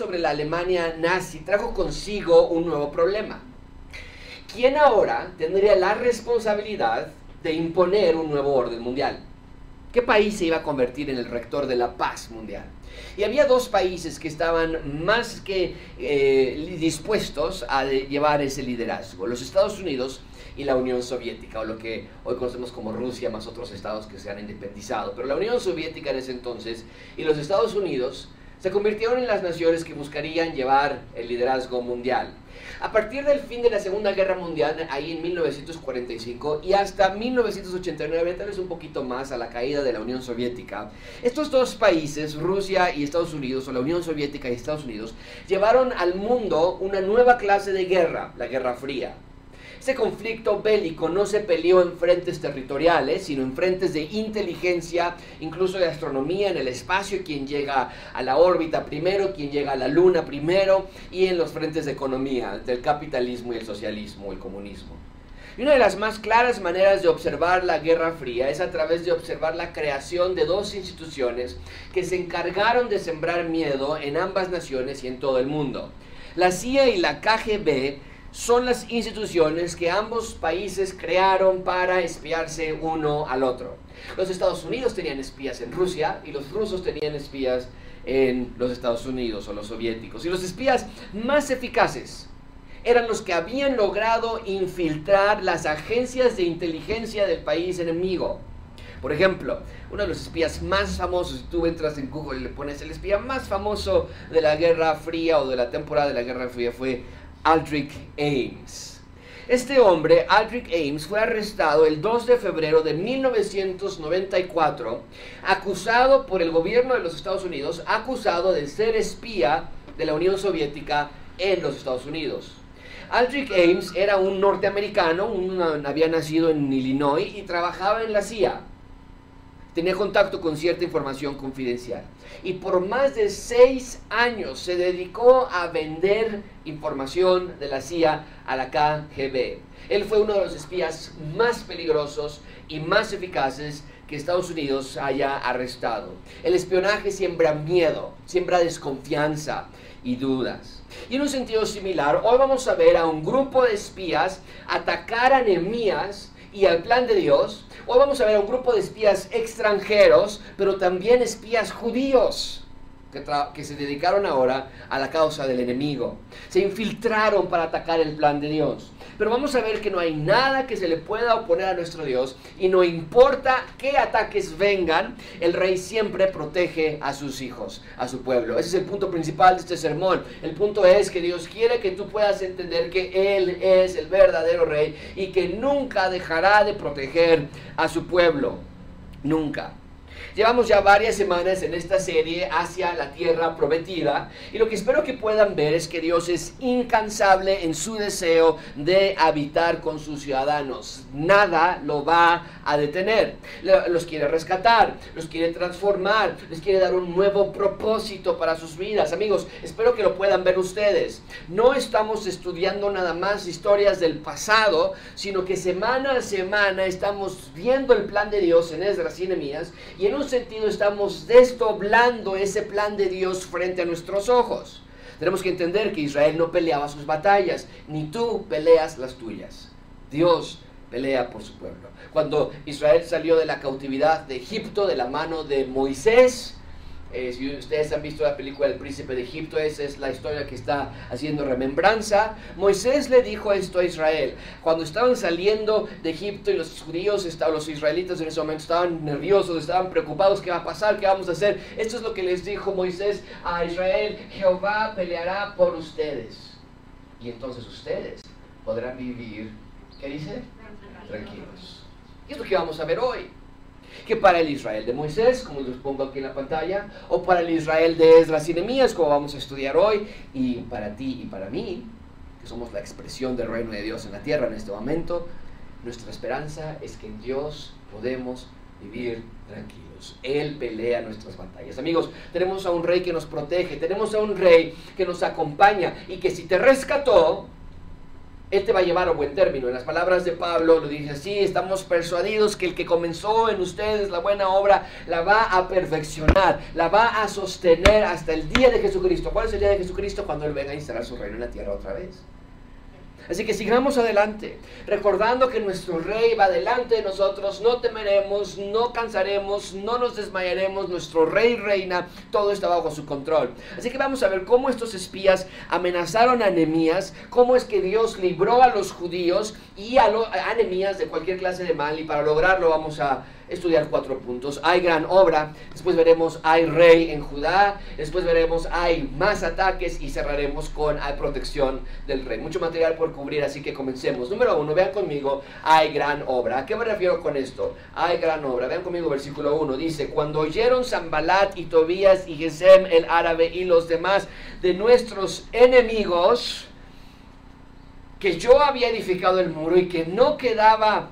sobre la Alemania nazi trajo consigo un nuevo problema. ¿Quién ahora tendría la responsabilidad de imponer un nuevo orden mundial? ¿Qué país se iba a convertir en el rector de la paz mundial? Y había dos países que estaban más que eh, dispuestos a llevar ese liderazgo, los Estados Unidos y la Unión Soviética, o lo que hoy conocemos como Rusia, más otros estados que se han independizado. Pero la Unión Soviética en ese entonces y los Estados Unidos se convirtieron en las naciones que buscarían llevar el liderazgo mundial. A partir del fin de la Segunda Guerra Mundial, ahí en 1945, y hasta 1989, tal vez un poquito más a la caída de la Unión Soviética, estos dos países, Rusia y Estados Unidos, o la Unión Soviética y Estados Unidos, llevaron al mundo una nueva clase de guerra, la Guerra Fría. Ese conflicto bélico no se peleó en frentes territoriales, sino en frentes de inteligencia, incluso de astronomía en el espacio, quien llega a la órbita primero, quien llega a la luna primero, y en los frentes de economía, del capitalismo y el socialismo, el comunismo. Y una de las más claras maneras de observar la Guerra Fría es a través de observar la creación de dos instituciones que se encargaron de sembrar miedo en ambas naciones y en todo el mundo. La CIA y la KGB son las instituciones que ambos países crearon para espiarse uno al otro. Los Estados Unidos tenían espías en Rusia y los rusos tenían espías en los Estados Unidos o los soviéticos. Y los espías más eficaces eran los que habían logrado infiltrar las agencias de inteligencia del país enemigo. Por ejemplo, uno de los espías más famosos, si tú entras en Google y le pones el espía más famoso de la Guerra Fría o de la temporada de la Guerra Fría fue Aldrich Ames. Este hombre, Aldrich Ames, fue arrestado el 2 de febrero de 1994, acusado por el gobierno de los Estados Unidos, acusado de ser espía de la Unión Soviética en los Estados Unidos. Aldrich Ames era un norteamericano, había nacido en Illinois y trabajaba en la CIA tenía contacto con cierta información confidencial. Y por más de seis años se dedicó a vender información de la CIA a la KGB. Él fue uno de los espías más peligrosos y más eficaces que Estados Unidos haya arrestado. El espionaje siembra miedo, siembra desconfianza y dudas. Y en un sentido similar, hoy vamos a ver a un grupo de espías atacar a Nehemías y al plan de Dios Hoy vamos a ver a un grupo de espías extranjeros, pero también espías judíos. Que, se dedicaron ahora a la causa del enemigo. Se infiltraron para atacar el plan de Dios. Pero vamos a ver que no hay nada que se le pueda oponer a nuestro Dios y no importa qué ataques vengan, el rey siempre protege a sus hijos, a su pueblo. Ese es el punto principal de este sermón. El punto es que Dios quiere que tú puedas entender que Él es el verdadero rey y que nunca dejará de proteger a su pueblo. Nunca. Llevamos ya varias semanas en esta serie hacia la tierra prometida y lo que espero que puedan ver es que Dios es incansable en su deseo de habitar con sus ciudadanos. Nada lo va a detener. Los quiere rescatar, los quiere transformar, les quiere dar un nuevo propósito para sus vidas. Amigos, espero que lo puedan ver ustedes. No estamos estudiando nada más historias del pasado, sino que semana a semana estamos viendo el plan de Dios en Esdras y Nehemías y en un sentido estamos desdoblando ese plan de Dios frente a nuestros ojos. Tenemos que entender que Israel no peleaba sus batallas, ni tú peleas las tuyas. Dios pelea por su pueblo. Cuando Israel salió de la cautividad de Egipto de la mano de Moisés, eh, si ustedes han visto la película El Príncipe de Egipto, esa es la historia que está haciendo remembranza. Moisés le dijo esto a Israel. Cuando estaban saliendo de Egipto y los judíos, los israelitas en ese momento estaban nerviosos, estaban preocupados, ¿qué va a pasar? ¿Qué vamos a hacer? Esto es lo que les dijo Moisés a Israel. Jehová peleará por ustedes. Y entonces ustedes podrán vivir, ¿qué dice? Tranquilos. Y es lo que vamos a ver hoy que para el Israel de Moisés, como les pongo aquí en la pantalla, o para el Israel de Esdras y Nehemías, como vamos a estudiar hoy, y para ti y para mí, que somos la expresión del reino de Dios en la tierra en este momento, nuestra esperanza es que en Dios podemos vivir tranquilos. Él pelea nuestras batallas. Amigos, tenemos a un rey que nos protege, tenemos a un rey que nos acompaña y que si te rescató, Él te va a llevar a buen término. En las palabras de Pablo lo dice así, estamos persuadidos que el que comenzó en ustedes la buena obra la va a perfeccionar, la va a sostener hasta el día de Jesucristo. ¿Cuál es el día de Jesucristo? Cuando Él venga a instalar su reino en la tierra otra vez. Así que sigamos adelante, recordando que nuestro rey va delante de nosotros, no temeremos, no cansaremos, no nos desmayaremos, nuestro rey reina, todo está bajo su control. Así que vamos a ver cómo estos espías amenazaron a Nehemías, cómo es que Dios libró a los judíos y a, a Nehemías de cualquier clase de mal y para lograrlo vamos a estudiar cuatro puntos. Hay gran obra, después veremos hay rey en Judá, después veremos hay más ataques y cerraremos con hay protección del rey. Mucho material por cubrir, así que comencemos. Número uno, vean conmigo, hay gran obra. ¿A qué me refiero con esto? Hay gran obra. Vean conmigo versículo 1. Dice, cuando oyeron Zambalat y Tobías y Gesem el árabe y los demás de nuestros enemigos, que yo había edificado el muro y que no quedaba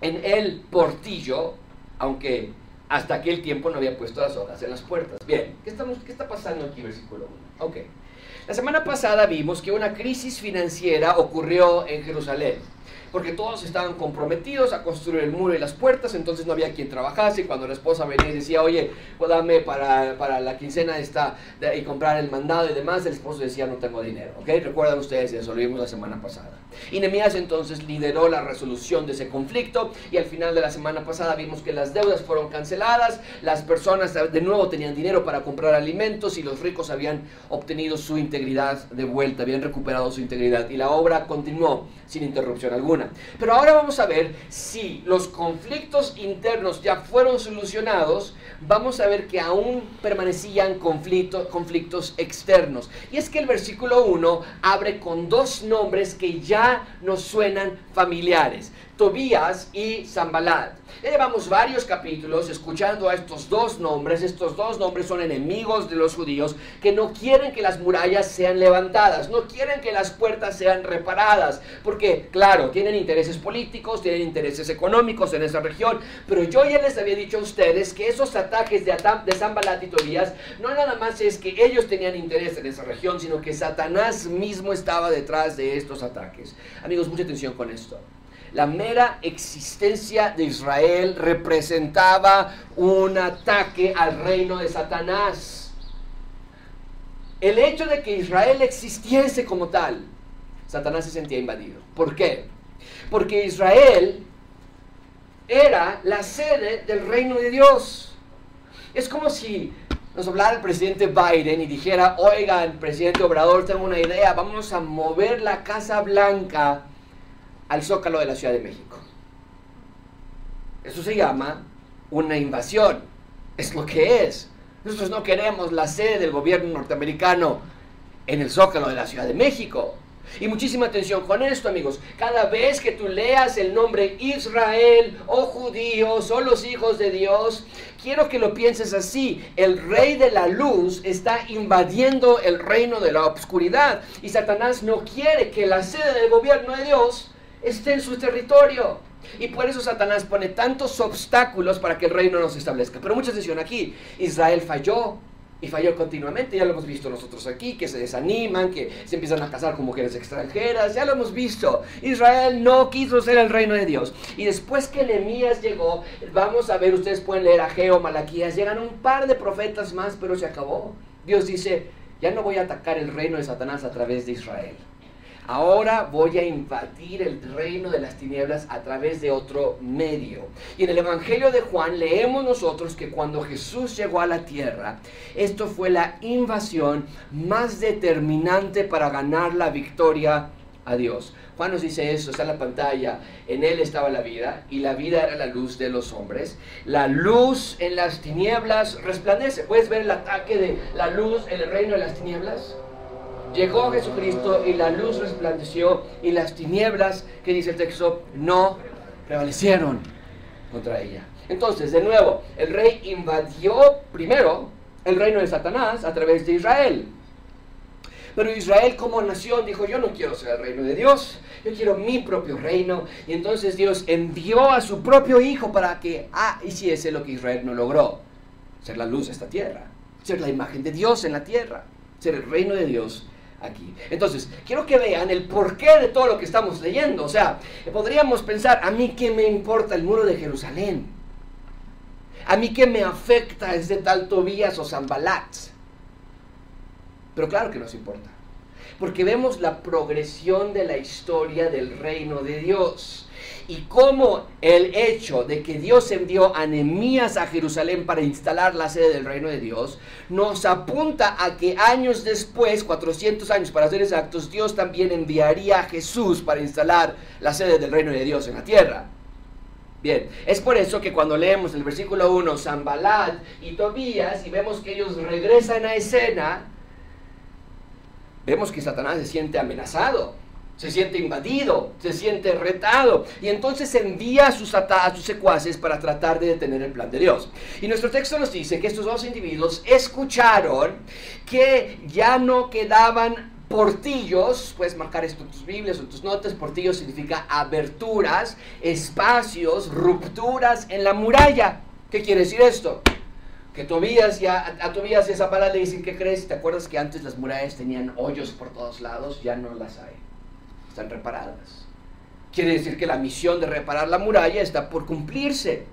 en el portillo, aunque hasta aquel tiempo no había puesto las hojas en las puertas. Bien, ¿qué, estamos, qué está pasando aquí, versículo 1? Ok. La semana pasada vimos que una crisis financiera ocurrió en Jerusalén porque todos estaban comprometidos a construir el muro y las puertas, entonces no había quien trabajase. Cuando la esposa venía y decía, oye, pues dame para, para la quincena esta y comprar el mandado y demás, el esposo decía, no tengo dinero. ¿ok? Recuerdan ustedes eso, lo vimos la semana pasada. Y Nehemías entonces lideró la resolución de ese conflicto y al final de la semana pasada vimos que las deudas fueron canceladas, las personas de nuevo tenían dinero para comprar alimentos y los ricos habían obtenido su integridad de vuelta, habían recuperado su integridad y la obra continuó sin interrupción alguna. Pero ahora vamos a ver si los conflictos internos ya fueron solucionados, vamos a ver que aún permanecían conflictos externos. Y es que el versículo 1 abre con dos nombres que ya nos suenan familiares. Tobías y Zambalat. Ya llevamos varios capítulos escuchando a estos dos nombres. Estos dos nombres son enemigos de los judíos que no quieren que las murallas sean levantadas, no quieren que las puertas sean reparadas, porque claro, tienen intereses políticos, tienen intereses económicos en esa región, pero yo ya les había dicho a ustedes que esos ataques de, de Zambalat y Tobías no nada más es que ellos tenían interés en esa región, sino que Satanás mismo estaba detrás de estos ataques. Amigos, mucha atención con esto. La mera existencia de Israel representaba un ataque al reino de Satanás. El hecho de que Israel existiese como tal, Satanás se sentía invadido. ¿Por qué? Porque Israel era la sede del reino de Dios. Es como si nos hablara el presidente Biden y dijera, oiga, el presidente Obrador, tengo una idea, vamos a mover la Casa Blanca al zócalo de la Ciudad de México. Eso se llama una invasión. Es lo que es. Nosotros no queremos la sede del gobierno norteamericano en el zócalo de la Ciudad de México. Y muchísima atención con esto, amigos. Cada vez que tú leas el nombre Israel o judíos o los hijos de Dios, quiero que lo pienses así. El rey de la luz está invadiendo el reino de la oscuridad. Y Satanás no quiere que la sede del gobierno de Dios esté en su territorio. Y por eso Satanás pone tantos obstáculos para que el reino no se establezca. Pero mucha atención aquí. Israel falló y falló continuamente. Ya lo hemos visto nosotros aquí, que se desaniman, que se empiezan a casar con mujeres extranjeras. Ya lo hemos visto. Israel no quiso ser el reino de Dios. Y después que Nehemías llegó, vamos a ver, ustedes pueden leer a Geo, Malaquías, llegan un par de profetas más, pero se acabó. Dios dice, ya no voy a atacar el reino de Satanás a través de Israel. Ahora voy a invadir el reino de las tinieblas a través de otro medio. Y en el Evangelio de Juan leemos nosotros que cuando Jesús llegó a la tierra, esto fue la invasión más determinante para ganar la victoria a Dios. Juan nos dice eso, está en la pantalla. En él estaba la vida y la vida era la luz de los hombres. La luz en las tinieblas resplandece. ¿Puedes ver el ataque de la luz en el reino de las tinieblas? Llegó Jesucristo y la luz resplandeció y las tinieblas, que dice el texto, no prevalecieron contra ella. Entonces, de nuevo, el rey invadió primero el reino de Satanás a través de Israel. Pero Israel como nación dijo, yo no quiero ser el reino de Dios, yo quiero mi propio reino. Y entonces Dios envió a su propio hijo para que ah, hiciese lo que Israel no logró, ser la luz de esta tierra, ser la imagen de Dios en la tierra, ser el reino de Dios aquí. Entonces, quiero que vean el porqué de todo lo que estamos leyendo. O sea, podríamos pensar, a mí qué me importa el muro de Jerusalén. A mí qué me afecta ese tal Tobías o Zambalat. Pero claro que nos importa. Porque vemos la progresión de la historia del reino de Dios y cómo el hecho de que Dios envió a Nehemías a Jerusalén para instalar la sede del reino de Dios nos apunta a que años después, 400 años para ser exactos, Dios también enviaría a Jesús para instalar la sede del reino de Dios en la tierra. Bien, es por eso que cuando leemos el versículo 1, Zambalat y Tobías, y vemos que ellos regresan a escena, vemos que Satanás se siente amenazado se siente invadido, se siente retado y entonces envía a sus, a sus secuaces para tratar de detener el plan de Dios. Y nuestro texto nos dice que estos dos individuos escucharon que ya no quedaban portillos, puedes marcar esto en tus Biblias o en tus notas, portillos significa aberturas, espacios, rupturas en la muralla. ¿Qué quiere decir esto? Que Tobías ya, a, Tobías y a Zapala le dicen, ¿qué crees? ¿Te acuerdas que antes las murallas tenían hoyos por todos lados? Ya no las hay están reparadas. Quiere decir que la misión de reparar la muralla está por cumplirse.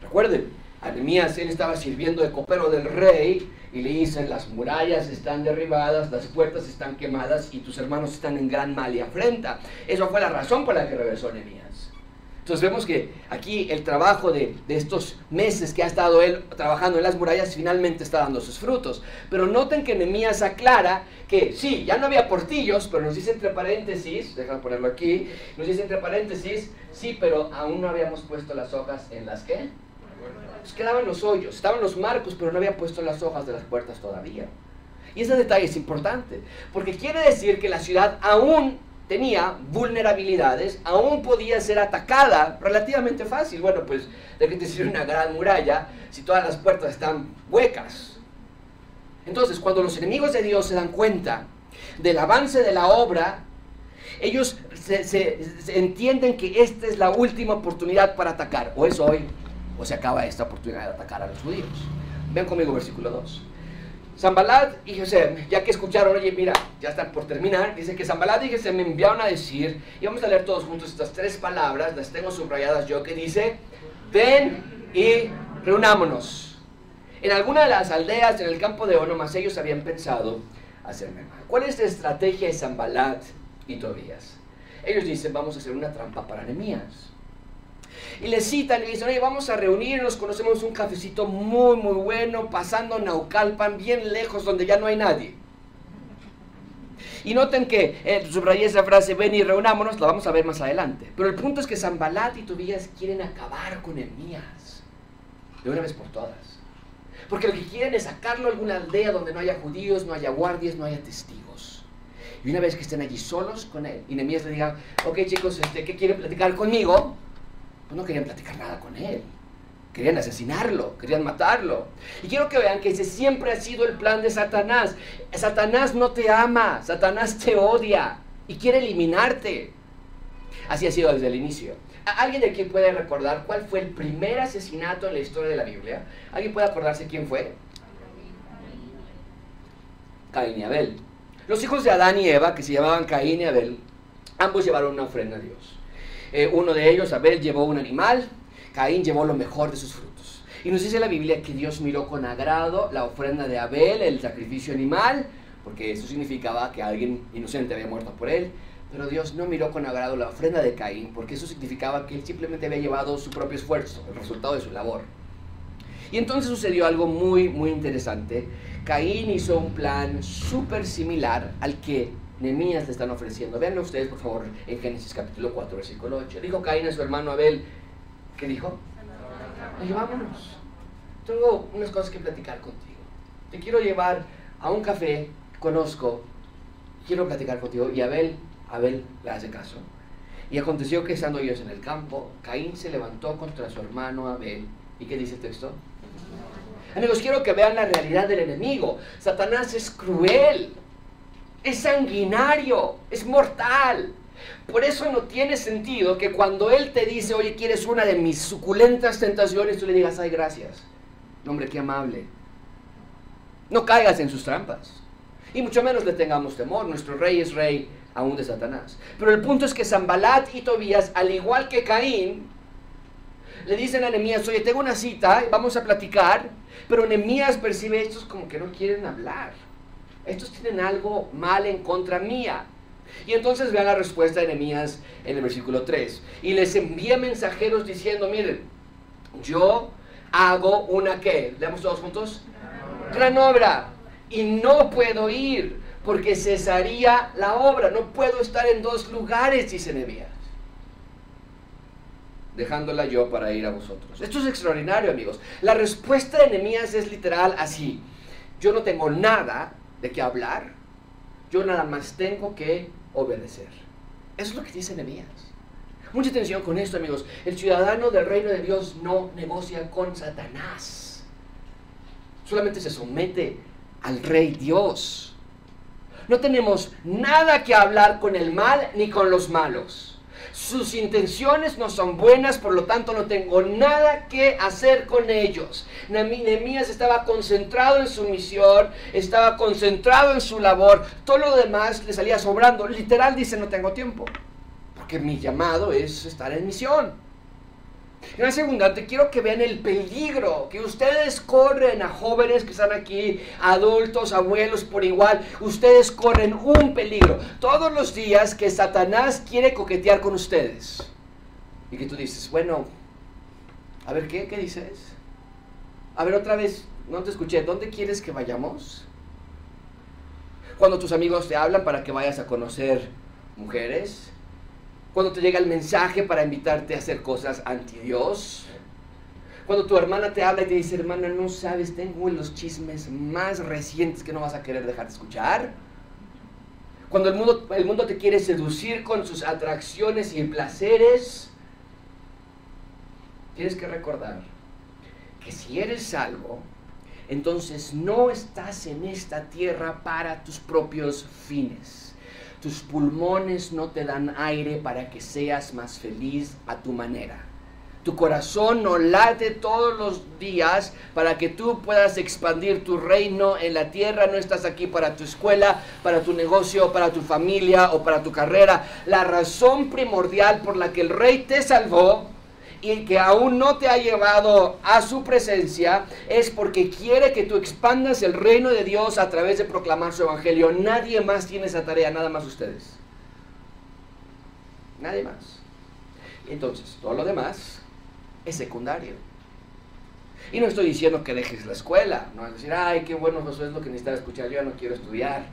Recuerden, Anemías él estaba sirviendo de copero del rey y le dicen, las murallas están derribadas, las puertas están quemadas y tus hermanos están en gran mal y afrenta. Eso fue la razón por la que regresó Anemías. Entonces vemos que aquí el trabajo de, estos meses que ha estado él trabajando en las murallas finalmente está dando sus frutos. Pero noten que Nehemías aclara que sí, ya no había portillos, pero nos dice entre paréntesis, déjame ponerlo aquí, nos dice entre paréntesis, sí, pero aún no habíamos puesto las hojas en las que pues quedaban los hoyos, estaban los marcos, pero no había puesto las hojas de las puertas todavía. Y ese detalle es importante, porque quiere decir que la ciudad aún tenía vulnerabilidades, aún podía ser atacada relativamente fácil. Bueno, pues de que te sirve una gran muralla si todas las puertas están huecas. Entonces, cuando los enemigos de Dios se dan cuenta del avance de la obra, ellos se, entienden que esta es la última oportunidad para atacar. O es hoy, o se acaba esta oportunidad de atacar a los judíos. Ven conmigo versículo 2. Zambalat y Gesem, ya que escucharon, oye, mira, ya están por terminar, dice que Zambalat y Gesem me enviaron a decir, y vamos a leer todos juntos estas tres palabras, las tengo subrayadas yo, que dice, ven y reunámonos. En alguna de las aldeas en el campo de Onomas ellos habían pensado hacerme mal. ¿Cuál es la estrategia de Zambalat y Tobías? Ellos dicen, vamos a hacer una trampa para Nehemías y le citan y le dicen, oye, vamos a reunirnos, conocemos un cafecito muy, muy bueno, pasando Naucalpan, bien lejos, donde ya no hay nadie. Y noten que eh, subrayé esa frase, ven y reunámonos, la vamos a ver más adelante. Pero el punto es que Zambalat y Tobías quieren acabar con Emías, de una vez por todas. Porque lo que quieren es sacarlo a alguna aldea donde no haya judíos, no haya guardias, no haya testigos. Y una vez que estén allí solos con él, y Nehemías le diga, ok chicos, este, ¿qué quieren platicar conmigo? Pues no querían platicar nada con él. Querían asesinarlo, querían matarlo. Y quiero que vean que ese siempre ha sido el plan de Satanás. Satanás no te ama, Satanás te odia y quiere eliminarte. Así ha sido desde el inicio. ¿Alguien de aquí puede recordar cuál fue el primer asesinato en la historia de la Biblia? ¿Alguien puede acordarse quién fue? Caín y Abel. Los hijos de Adán y Eva, que se llamaban Caín y Abel, ambos llevaron una ofrenda a Dios. Eh, uno de ellos, Abel, llevó un animal, Caín llevó lo mejor de sus frutos. Y nos dice la Biblia que Dios miró con agrado la ofrenda de Abel, el sacrificio animal, porque eso significaba que alguien inocente había muerto por él. Pero Dios no miró con agrado la ofrenda de Caín, porque eso significaba que él simplemente había llevado su propio esfuerzo, el resultado de su labor. Y entonces sucedió algo muy, muy interesante. Caín hizo un plan súper similar al que Nemías le están ofreciendo. Veanlo ustedes, por favor, en Génesis capítulo 4, versículo 8. Dijo Caín a su hermano Abel, ¿qué dijo? Oye, vámonos. Tengo unas cosas que platicar contigo. Te quiero llevar a un café, conozco, quiero platicar contigo. Y Abel, Abel le hace caso. Y aconteció que estando ellos en el campo, Caín se levantó contra su hermano Abel. ¿Y qué dice el texto? Amigos, quiero que vean la realidad del enemigo. Satanás es cruel es sanguinario, es mortal. Por eso no tiene sentido que cuando Él te dice, oye, ¿quieres una de mis suculentas tentaciones? Tú le digas, ay, gracias. hombre, qué amable. No caigas en sus trampas. Y mucho menos le tengamos temor. Nuestro rey es rey aún de Satanás. Pero el punto es que Zambalat y Tobías, al igual que Caín, le dicen a Nehemías, oye, tengo una cita, vamos a platicar, pero Nehemías percibe estos como que no quieren hablar. Estos tienen algo mal en contra mía. Y entonces vean la respuesta de Nehemías en el versículo 3. Y les envía mensajeros diciendo, miren, yo hago una qué, leamos todos juntos, gran obra. Y no puedo ir porque cesaría la obra. No puedo estar en dos lugares, dice Nehemías. Dejándola yo para ir a vosotros. Esto es extraordinario, amigos. La respuesta de Nehemías es literal así. Yo no tengo nada de qué hablar. Yo nada más tengo que obedecer. Eso es lo que dice Nehemías. Mucha atención con esto, amigos. El ciudadano del reino de Dios no negocia con Satanás. Solamente se somete al rey Dios. No tenemos nada que hablar con el mal ni con los malos. Sus intenciones no son buenas, por lo tanto no tengo nada que hacer con ellos. Nehemías estaba concentrado en su misión, estaba concentrado en su labor, todo lo demás le salía sobrando. Literal dice, no tengo tiempo, porque mi llamado es estar en misión. En la segunda, te quiero que vean el peligro que ustedes corren a jóvenes que están aquí, adultos, abuelos por igual. Ustedes corren un peligro todos los días que Satanás quiere coquetear con ustedes. Y que tú dices, bueno, a ver, ¿qué? ¿Qué dices? A ver, otra vez, no te escuché. ¿Dónde quieres que vayamos? Cuando tus amigos te hablan para que vayas a conocer mujeres, cuando te llega el mensaje para invitarte a hacer cosas anti Dios. Cuando tu hermana te habla y te dice, hermana, no sabes, tengo los chismes más recientes que no vas a querer dejar de escuchar. Cuando el mundo, el mundo te quiere seducir con sus atracciones y placeres, tienes que recordar que si eres salvo, entonces no estás en esta tierra para tus propios fines tus pulmones no te dan aire para que seas más feliz a tu manera. Tu corazón no late todos los días para que tú puedas expandir tu reino en la tierra. No estás aquí para tu escuela, para tu negocio, para tu familia o para tu carrera. La razón primordial por la que el rey te salvó y que aún no te ha llevado a su presencia es porque quiere que tú expandas el reino de Dios a través de proclamar su evangelio. Nadie más tiene esa tarea, nada más ustedes. Nadie más. Entonces, todo lo demás es secundario. Y no estoy diciendo que dejes la escuela, no es decir, ay, qué bueno, eso es lo que necesitaba escuchar, yo ya no quiero estudiar.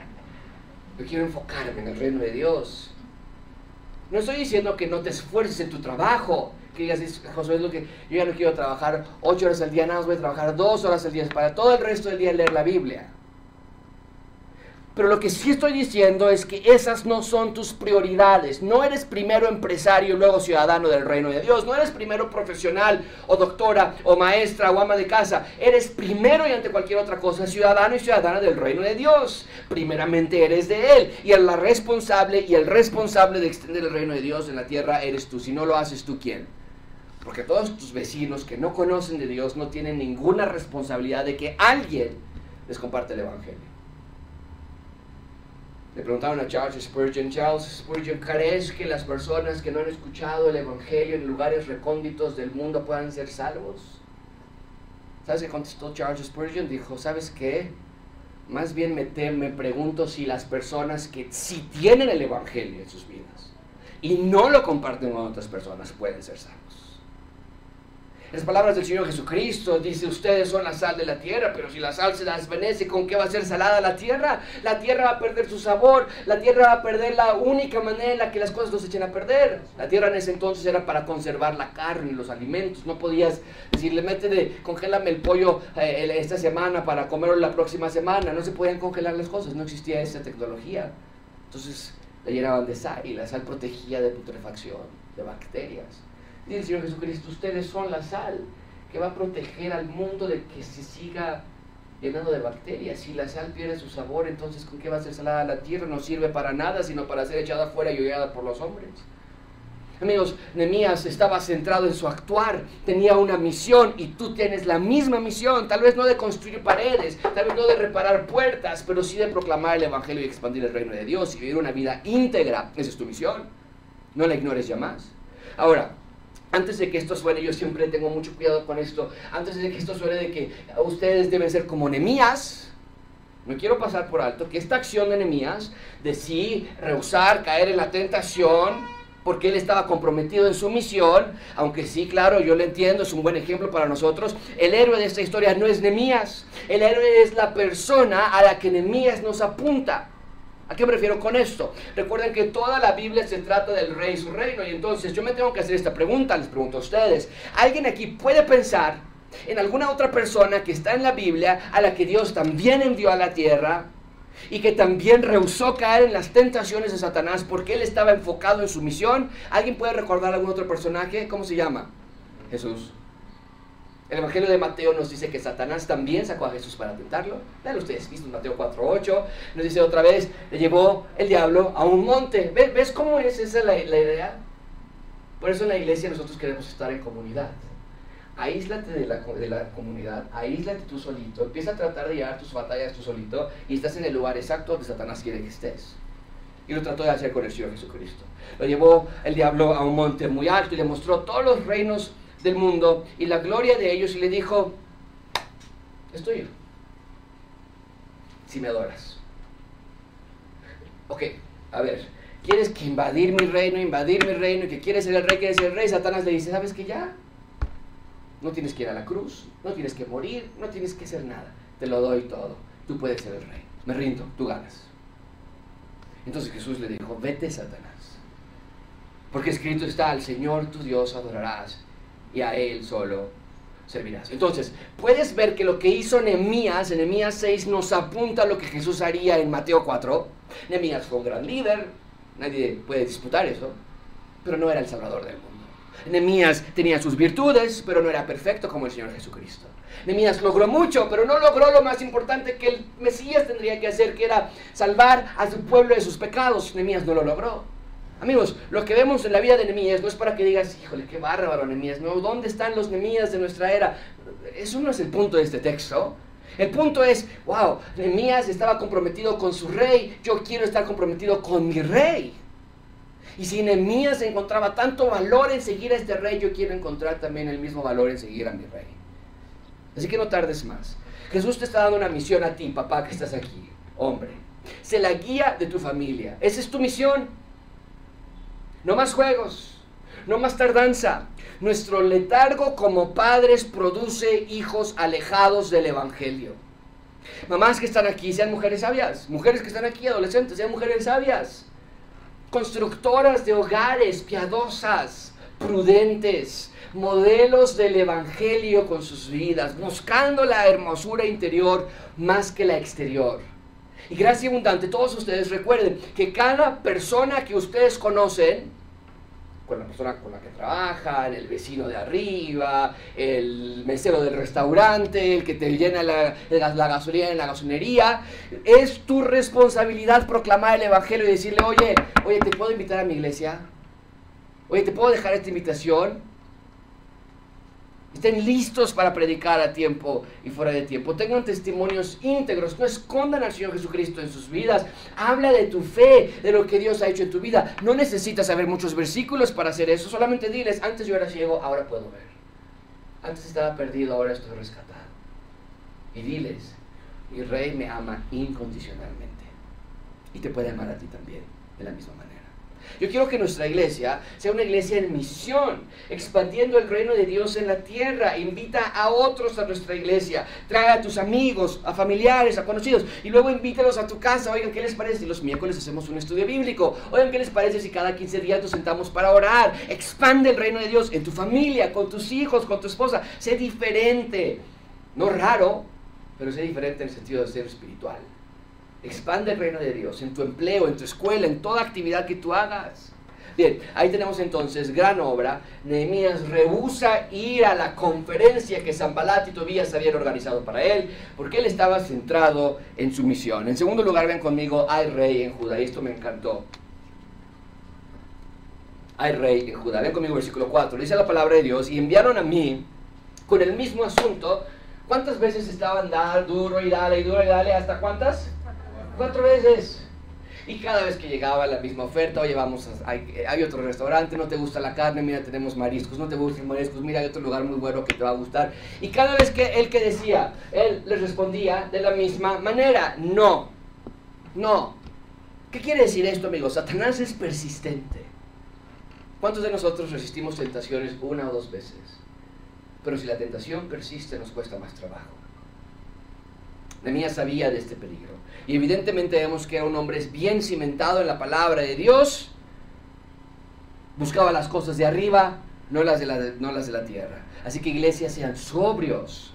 Yo quiero enfocarme en el reino de Dios. No estoy diciendo que no te esfuerces en tu trabajo, que digas, Josué, lo que yo ya no quiero trabajar ocho horas al día, nada más voy a trabajar dos horas al día, para todo el resto del día leer la Biblia. Pero lo que sí estoy diciendo es que esas no son tus prioridades. No eres primero empresario y luego ciudadano del reino de Dios. No eres primero profesional o doctora o maestra o ama de casa. Eres primero y ante cualquier otra cosa ciudadano y ciudadana del reino de Dios. Primeramente eres de Él. Y la responsable y el responsable de extender el reino de Dios en la tierra eres tú. Si no lo haces tú, ¿quién? Porque todos tus vecinos que no conocen de Dios no tienen ninguna responsabilidad de que alguien les comparte el Evangelio. Le preguntaron a Charles Spurgeon, Charles Spurgeon, ¿crees que las personas que no han escuchado el Evangelio en lugares recónditos del mundo puedan ser salvos? ¿Sabes qué contestó Charles Spurgeon? Dijo, ¿sabes qué? Más bien me, me pregunto si las personas que sí tienen el Evangelio en sus vidas y no lo comparten con otras personas pueden ser salvos. Las palabras del Señor Jesucristo dice, ustedes son la sal de la tierra, pero si la sal se desvanece, ¿con qué va a ser salada la tierra? La tierra va a perder su sabor, la tierra va a perder la única manera en la que las cosas no se echen a perder. La tierra en ese entonces era para conservar la carne, los alimentos, no podías decirle, mete de, congélame el pollo eh, esta semana para comerlo la próxima semana, no se podían congelar las cosas, no existía esa tecnología. Entonces la llenaban de sal y la sal protegía de putrefacción, de bacterias. Dice el Señor Jesucristo, ustedes son la sal que va a proteger al mundo de que se siga llenando de bacterias. Si la sal pierde su sabor, entonces ¿con qué va a ser salada la tierra? No sirve para nada, sino para ser echada afuera y hollada por los hombres. Amigos, Nehemías estaba centrado en su actuar, tenía una misión y tú tienes la misma misión, tal vez no de construir paredes, tal vez no de reparar puertas, pero sí de proclamar el Evangelio y expandir el reino de Dios y vivir una vida íntegra. Esa es tu misión. No la ignores ya más. Ahora, antes de que esto suene, yo siempre tengo mucho cuidado con esto, antes de que esto suene de que ustedes deben ser como Nehemías, no quiero pasar por alto que esta acción de Nehemías, de sí rehusar, caer en la tentación, porque él estaba comprometido en su misión, aunque sí, claro, yo lo entiendo, es un buen ejemplo para nosotros. El héroe de esta historia no es Nemías, el héroe es la persona a la que Nemías nos apunta. ¿A qué me refiero con esto? Recuerden que toda la Biblia se trata del rey y su reino, y entonces yo me tengo que hacer esta pregunta, les pregunto a ustedes. ¿Alguien aquí puede pensar en alguna otra persona que está en la Biblia a la que Dios también envió a la tierra? y que también rehusó caer en las tentaciones de Satanás porque él estaba enfocado en su misión. ¿Alguien puede recordar algún otro personaje? ¿Cómo se llama? Jesús. El Evangelio de Mateo nos dice que Satanás también sacó a Jesús para tentarlo. Vean ustedes, en Mateo 4.8. Nos dice otra vez, le llevó el diablo a un monte. ¿Ves, cómo es esa la, la idea? Por eso en la iglesia nosotros queremos estar en comunidad aíslate de la, de la comunidad, aíslate tú solito, empieza a tratar de llevar tus batallas tú solito y estás en el lugar exacto donde Satanás quiere que estés. Y lo trató de hacer con el Señor Jesucristo. Lo llevó el diablo a un monte muy alto y le mostró todos los reinos del mundo y la gloria de ellos y le dijo, es tuyo, si me adoras. Ok, a ver, ¿quieres que invadir mi reino, invadir mi reino y que quieres ser el rey, quieres ser el rey? Satanás le dice, ¿sabes que ya? No tienes que ir a la cruz, no tienes que morir, no tienes que hacer nada. Te lo doy todo. Tú puedes ser el rey. Me rindo, tú ganas. Entonces Jesús le dijo, vete Satanás. Porque escrito está, al Señor tu Dios adorarás y a Él solo servirás. Entonces, puedes ver que lo que hizo Nehemías, en Nehemías 6, nos apunta a lo que Jesús haría en Mateo 4. Nehemías fue un gran líder, nadie puede disputar eso, pero no era el salvador del mundo. Nemías tenía sus virtudes, pero no era perfecto como el Señor Jesucristo. Nemías logró mucho, pero no logró lo más importante que el Mesías tendría que hacer, que era salvar a su pueblo de sus pecados. Nemías no lo logró. Amigos, lo que vemos en la vida de Nemías no es para que digas, híjole, qué bárbaro Nemías, no, ¿dónde están los Nemías de nuestra era? Eso no es el punto de este texto. El punto es, wow, Nemías estaba comprometido con su rey, yo quiero estar comprometido con mi rey. Y si Nehemías encontraba tanto valor en seguir a este rey, yo quiero encontrar también el mismo valor en seguir a mi rey. Así que no tardes más. Jesús te está dando una misión a ti, papá, que estás aquí, hombre. Sé la guía de tu familia. Esa es tu misión. No más juegos, no más tardanza. Nuestro letargo como padres produce hijos alejados del Evangelio. Mamás que están aquí, sean mujeres sabias. Mujeres que están aquí, adolescentes, sean mujeres sabias constructoras de hogares piadosas, prudentes, modelos del Evangelio con sus vidas, buscando la hermosura interior más que la exterior. Y gracias abundante, todos ustedes recuerden que cada persona que ustedes conocen con la persona con la que trabajan, el vecino de arriba, el mesero del restaurante, el que te llena la, gasolina en la gasolinería. Es tu responsabilidad proclamar el Evangelio y decirle, oye, oye, ¿te puedo invitar a mi iglesia? Oye, ¿te puedo dejar esta invitación? Estén listos para predicar a tiempo y fuera de tiempo. Tengan testimonios íntegros. No escondan al Señor Jesucristo en sus vidas. Habla de tu fe, de lo que Dios ha hecho en tu vida. No necesitas saber muchos versículos para hacer eso. Solamente diles, antes yo era ciego, ahora puedo ver. Antes estaba perdido, ahora estoy rescatado. Y diles, mi rey me ama incondicionalmente. Y te puede amar a ti también, de la misma manera. Yo quiero que nuestra iglesia sea una iglesia en misión, expandiendo el reino de Dios en la tierra. Invita a otros a nuestra iglesia. Trae a tus amigos, a familiares, a conocidos. Y luego invítalos a tu casa. Oigan, ¿qué les parece si los miércoles hacemos un estudio bíblico? Oigan, ¿qué les parece si cada 15 días nos sentamos para orar? Expande el reino de Dios en tu familia, con tus hijos, con tu esposa. Sé diferente. No raro, pero sé diferente en el sentido de ser espiritual. Expande el reino de Dios en tu empleo, en tu escuela, en toda actividad que tú hagas. Bien, ahí tenemos entonces gran obra. Nehemías rehúsa ir a la conferencia que Zambalat y Tobías habían organizado para él, porque él estaba centrado en su misión. En segundo lugar, ven conmigo, hay rey en Judá, y esto me encantó. hay rey en Judá. Ven conmigo versículo 4. Dice la palabra de Dios, y enviaron a mí con el mismo asunto. ¿Cuántas veces estaban dar duro y dale y duro y dale? ¿Hasta cuántas? Cuatro veces. Y cada vez que llegaba la misma oferta, oye, vamos, hay, hay, otro restaurante, no te gusta la carne, mira, tenemos mariscos, no te gustan mariscos, mira, hay otro lugar muy bueno que te va a gustar. Y cada vez que él que decía, él les respondía de la misma manera, no, no. ¿Qué quiere decir esto, amigos? Satanás es persistente. ¿Cuántos de nosotros resistimos tentaciones una o dos veces? Pero si la tentación persiste, nos cuesta más trabajo. Nemías sabía de este peligro. Y evidentemente vemos que era un hombre bien cimentado en la palabra de Dios. Buscaba las cosas de arriba, no las de la, no las de la tierra. Así que iglesias sean sobrios.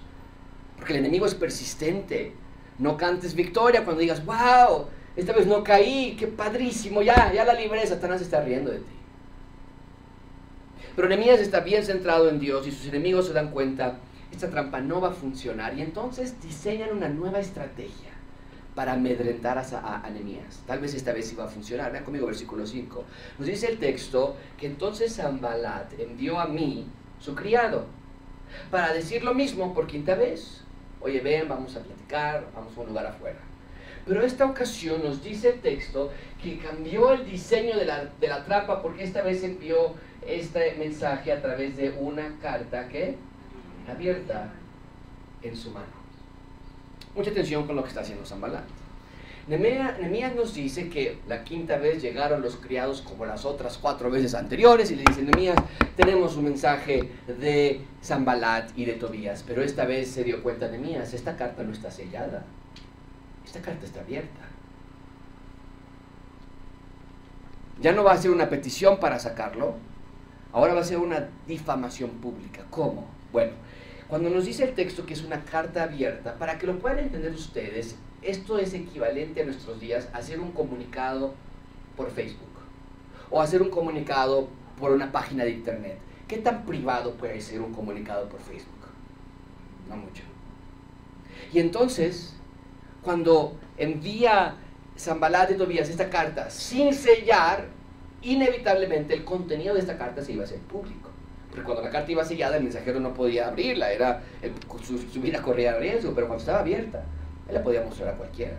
Porque el enemigo es persistente. No cantes victoria cuando digas, wow, esta vez no caí, qué padrísimo, ya, ya la libré, Satanás está riendo de ti. Pero Nehemías está bien centrado en Dios y sus enemigos se dan cuenta, esta trampa no va a funcionar y entonces diseñan una nueva estrategia para amedrentar a, a, Tal vez esta vez iba a funcionar. Vean conmigo versículo 5. Nos dice el texto que entonces Zambalat envió a mí, su criado, para decir lo mismo por quinta vez. Oye, ven, vamos a platicar, vamos a un lugar afuera. Pero esta ocasión nos dice el texto que cambió el diseño de la, de la trampa porque esta vez envió este mensaje a través de una carta que abierta en su mano. Mucha atención con lo que está haciendo Zambalat. Nemías nos dice que la quinta vez llegaron los criados como las otras cuatro veces anteriores y le dicen, Nemías, tenemos un mensaje de Zambalat y de Tobías, pero esta vez se dio cuenta Nemías, esta carta no está sellada, esta carta está abierta. Ya no va a ser una petición para sacarlo, ahora va a ser una difamación pública. ¿Cómo? Bueno, cuando nos dice el texto que es una carta abierta, para que lo puedan entender ustedes, esto es equivalente a nuestros días a hacer un comunicado por Facebook o hacer un comunicado por una página de internet. ¿Qué tan privado puede ser un comunicado por Facebook? No mucho. Y entonces, cuando envía Zambalat de Tobías esta carta sin sellar, inevitablemente el contenido de esta carta se iba a hacer público. Porque cuando la carta iba sellada, el mensajero no podía abrirla, era su, vida corría riesgo, pero cuando estaba abierta, él la podía mostrar a cualquiera.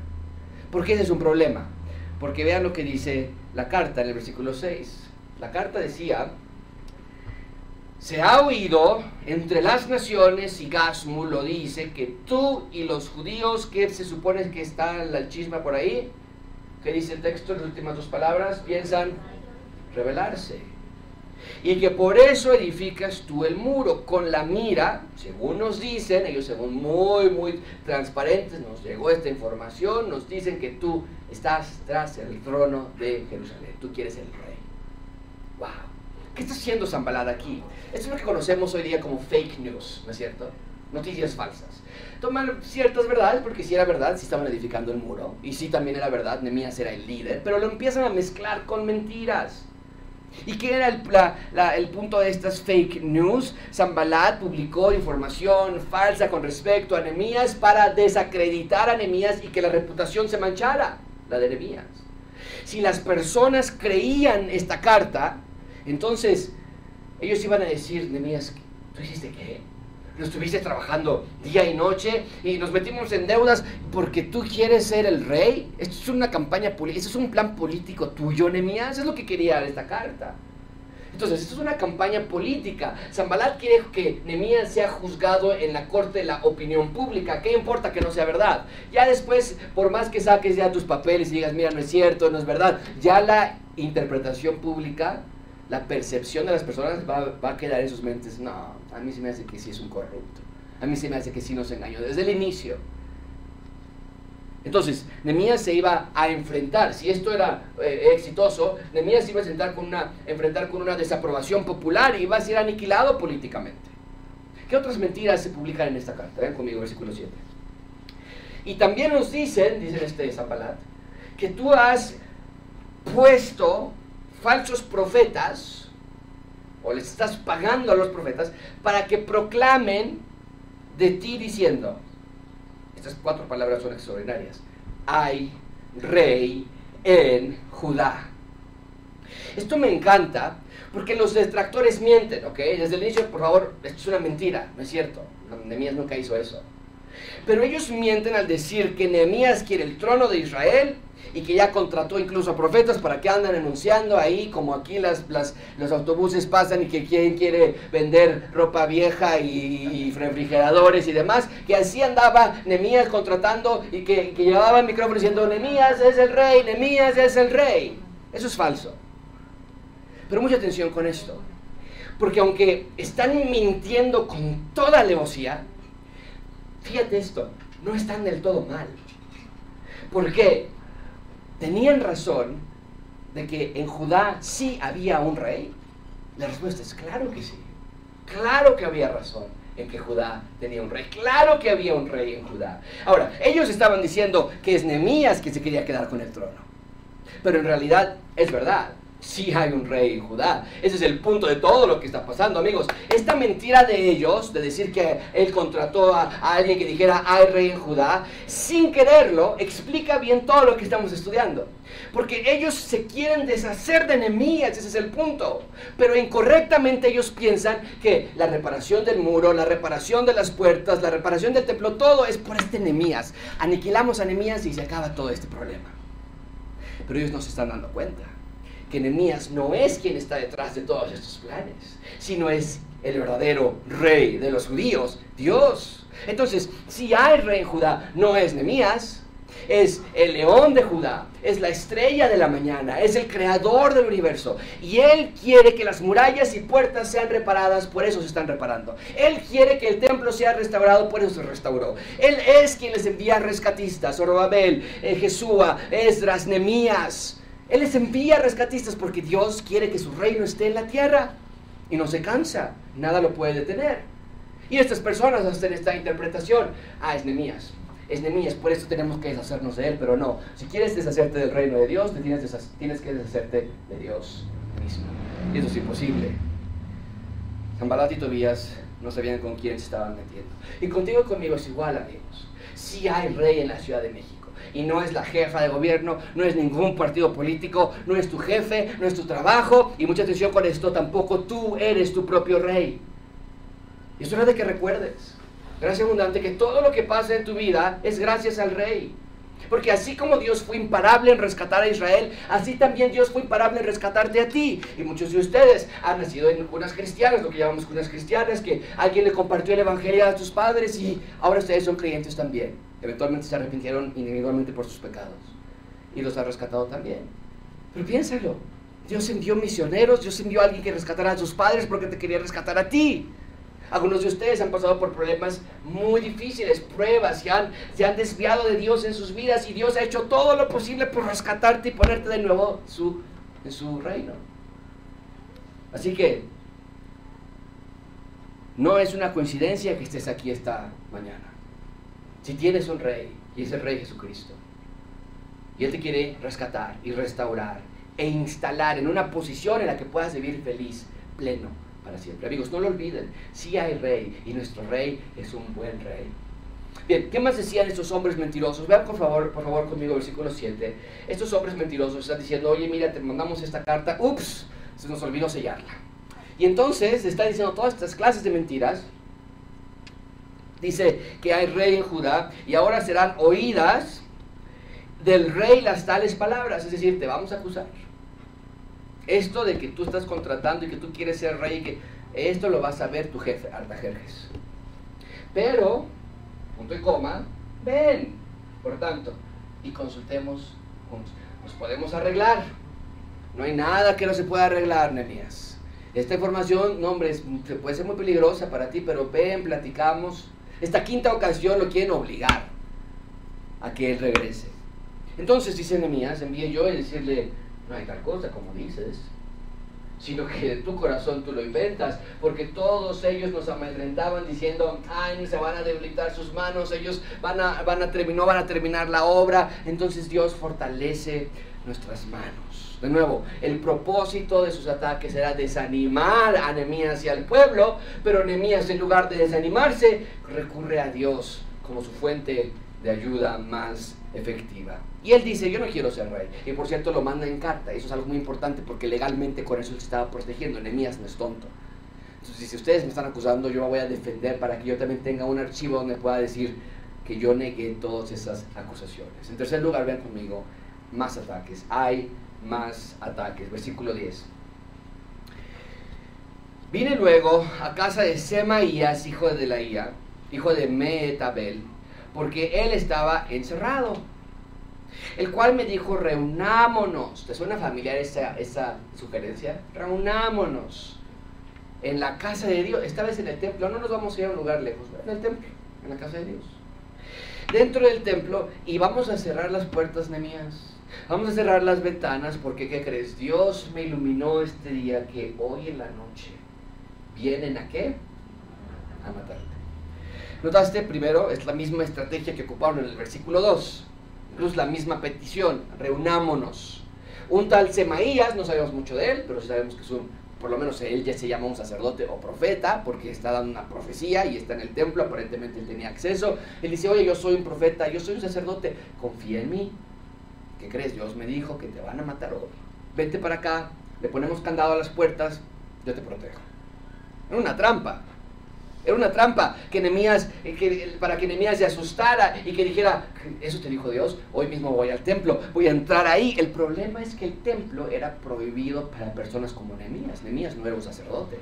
¿Por qué ese es un problema? Porque vean lo que dice la carta en el versículo 6. La carta decía, se ha oído entre las naciones, y Gasmu lo dice, que tú y los judíos, que se supone que está la chisma por ahí, que dice el texto, las últimas dos palabras, piensan rebelarse y que por eso edificas tú el muro con la mira, según nos dicen, ellos según muy, muy transparentes, nos llegó esta información, nos dicen que tú estás tras el trono de Jerusalén, tú quieres el rey. ¡Wow! ¿Qué está haciendo Zambalada aquí? Esto es lo que conocemos hoy día como fake news, ¿no es cierto? Noticias falsas. Toman ciertas verdades, porque si era verdad, si estaban edificando el muro, y si también era verdad, Nemías era el líder, pero lo empiezan a mezclar con mentiras. ¿Y qué era el, punto de estas fake news? Zambalat publicó información falsa con respecto a Nehemías para desacreditar a Nehemías y que la reputación se manchara, la de Nehemías. Si las personas creían esta carta, entonces ellos iban a decir, Nehemías, ¿tú hiciste qué? Nos estuviste trabajando día y noche y nos metimos en deudas porque tú quieres ser el rey. Esto es una campaña política, esto es un plan político tuyo, Nehemías. Es lo que quería esta carta. Entonces, esto es una campaña política. Zambalat quiere que Nemías sea juzgado en la corte de la opinión pública. ¿Qué importa que no sea verdad? Ya después, por más que saques ya tus papeles y digas, mira, no es cierto, no es verdad, ya la interpretación pública la percepción de las personas va, a quedar en sus mentes, no, a mí se me hace que sí es un corrupto, a mí se me hace que sí nos engañó desde el inicio. Entonces, Nemías se iba a enfrentar, si esto era eh, exitoso, Nemías se iba a enfrentar con, una, enfrentar con una desaprobación popular y iba a ser aniquilado políticamente. ¿Qué otras mentiras se publican en esta carta? Ven conmigo, versículo 7. Y también nos dicen, dice este Zapalat, que tú has puesto falsos profetas, o les estás pagando a los profetas, para que proclamen de ti diciendo, estas cuatro palabras son extraordinarias, hay rey en Judá. Esto me encanta porque los detractores mienten, ¿ok? Desde el inicio, por favor, esto es una mentira, no es cierto. Nehemías nunca hizo eso. Pero ellos mienten al decir que Nehemías quiere el trono de Israel y que ya contrató incluso a profetas para que andan anunciando ahí, como aquí las, los autobuses pasan y que quien quiere vender ropa vieja y, refrigeradores y demás, que así andaba Nemías contratando y que, que llevaba el micrófono diciendo, Nemías es el rey, Nemías es el rey. Eso es falso. Pero mucha atención con esto. Porque aunque están mintiendo con toda alevosía, fíjate esto, no están del todo mal. ¿Por qué? ¿Tenían razón de que en Judá sí había un rey? La respuesta es claro que sí. Claro que había razón en que Judá tenía un rey. Claro que había un rey en Judá. Ahora, ellos estaban diciendo que es Nemías que se quería quedar con el trono. Pero en realidad es verdad sí hay un rey en Judá. Ese es el punto de todo lo que está pasando, amigos. Esta mentira de ellos, de decir que él contrató a, alguien que dijera hay rey en Judá, sin quererlo, explica bien todo lo que estamos estudiando. Porque ellos se quieren deshacer de enemías, ese es el punto. Pero incorrectamente ellos piensan que la reparación del muro, la reparación de las puertas, la reparación del templo, todo es por este enemías. Aniquilamos a enemías y se acaba todo este problema. Pero ellos no se están dando cuenta que no es quien está detrás de todos estos planes, sino es el verdadero rey de los judíos, Dios. Entonces, si hay rey en Judá, no es Nehemías, es el león de Judá, es la estrella de la mañana, es el creador del universo. Y Él quiere que las murallas y puertas sean reparadas, por eso se están reparando. Él quiere que el templo sea restaurado, por eso se restauró. Él es quien les envía rescatistas, Zorobabel, eh, Jesúa, Esdras, Nemías. Él les envía rescatistas porque Dios quiere que su reino esté en la tierra y no se cansa, nada lo puede detener. Y estas personas hacen esta interpretación, ah, es Nemías, es Nemías, por eso tenemos que deshacernos de él, pero no, si quieres deshacerte del reino de Dios, tienes, que deshacerte de Dios mismo. Y eso es imposible. Zambalat y Tobías no sabían con quién se estaban metiendo. Y contigo conmigo es igual, amigos. Si hay rey en la Ciudad de México y no es la jefa de gobierno, no es ningún partido político, no es tu jefe, no es tu trabajo y mucha atención con esto, tampoco tú eres tu propio rey. Y es hora de que recuerdes, gracias abundante, que todo lo que pasa en tu vida es gracias al rey. Porque así como Dios fue imparable en rescatar a Israel, así también Dios fue imparable en rescatarte a ti. Y muchos de ustedes han nacido en cunas cristianas, lo que llamamos cunas cristianas, que alguien le compartió el Evangelio a tus padres y ahora ustedes son creyentes también eventualmente se arrepintieron individualmente por sus pecados y los ha rescatado también. Pero piénsalo, Dios envió misioneros, Dios envió a alguien que rescatara a sus padres porque te quería rescatar a ti. Algunos de ustedes han pasado por problemas muy difíciles, pruebas, se han, se han desviado de Dios en sus vidas y Dios ha hecho todo lo posible por rescatarte y ponerte de nuevo su, en su reino. Así que no es una coincidencia que estés aquí esta mañana. Si tienes un rey, y es el rey Jesucristo, y Él te quiere rescatar y restaurar e instalar en una posición en la que puedas vivir feliz, pleno, para siempre. Amigos, no lo olviden, sí hay rey, y nuestro rey es un buen rey. Bien, ¿qué más decían estos hombres mentirosos? Vean por favor, por favor conmigo versículo 7. Estos hombres mentirosos están diciendo, oye, mira, te mandamos esta carta, ups, se nos olvidó sellarla. Y entonces está diciendo todas estas clases de mentiras dice que hay rey en Judá y ahora serán oídas del rey las tales palabras, es decir, te vamos a acusar. Esto de que tú estás contratando y que tú quieres ser rey, que esto lo va a saber tu jefe, Artajerjes. Pero, punto y coma, ven, por tanto, y consultemos juntos. Nos podemos arreglar. No hay nada que no se pueda arreglar, Nehemías. Esta información, no hombre, puede ser muy peligrosa para ti, pero ven, platicamos, esta quinta ocasión lo quieren obligar a que él regrese. Entonces dice Nehemías, envíe yo y decirle, no hay tal cosa como dices, sino que de tu corazón tú lo inventas, porque todos ellos nos amedrentaban diciendo, ay, se van a debilitar sus manos, ellos van a, van a no van a terminar la obra, entonces Dios fortalece nuestras manos. De nuevo, el propósito de sus ataques era desanimar a Nehemías y al pueblo, pero Nehemías en lugar de desanimarse recurre a Dios como su fuente de ayuda más efectiva. Y él dice, yo no quiero ser rey. Y por cierto lo manda en carta. Eso es algo muy importante porque legalmente con eso se estaba protegiendo. Nehemías no es tonto. Entonces, si ustedes me están acusando, yo me voy a defender para que yo también tenga un archivo donde pueda decir que yo negué todas esas acusaciones. En tercer lugar, vean conmigo, más ataques. Hay más ataques. Versículo 10. Vine luego a casa de Semaías, hijo de Delaía, hijo de Metabel, porque él estaba encerrado. El cual me dijo, reunámonos. ¿Te suena familiar esa, esa sugerencia? Reunámonos en la casa de Dios. Esta vez en el templo. No nos vamos a ir a un lugar lejos, en el templo, en la casa de Dios. Dentro del templo y vamos a cerrar las puertas, Nemías. Vamos a cerrar las ventanas porque, ¿qué crees? Dios me iluminó este día que hoy en la noche vienen a qué? A matarte. Notaste, primero, es la misma estrategia que ocuparon en el versículo 2. Incluso la misma petición, reunámonos. Un tal Semaías, no sabemos mucho de él, pero sí sabemos que es un, por lo menos él ya se llama un sacerdote o profeta, porque está dando una profecía y está en el templo, aparentemente él tenía acceso. Él dice, oye, yo soy un profeta, yo soy un sacerdote, confía en mí. ¿Qué crees? Dios me dijo que te van a matar hoy. Vente para acá, le ponemos candado a las puertas, yo te protejo. Era una trampa. Era una trampa que Nemías, eh, que, para que Nemías se asustara y que dijera, eso te dijo Dios, hoy mismo voy al templo, voy a entrar ahí. El problema es que el templo era prohibido para personas como Nemías. Nemías no era un sacerdote.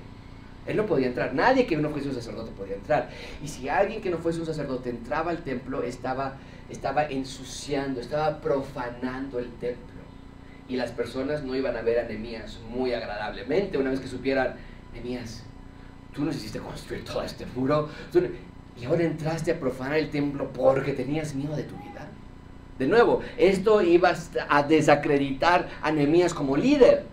Él no podía entrar. Nadie que no fuese un sacerdote podía entrar. Y si alguien que no fuese un sacerdote entraba al templo, estaba, estaba ensuciando, estaba profanando el templo. Y las personas no iban a ver a Nemías muy agradablemente una vez que supieran, Nemías, tú nos hiciste construir todo este muro y ahora entraste a profanar el templo porque tenías miedo de tu vida. De nuevo, esto iba a desacreditar a Nehemías como líder.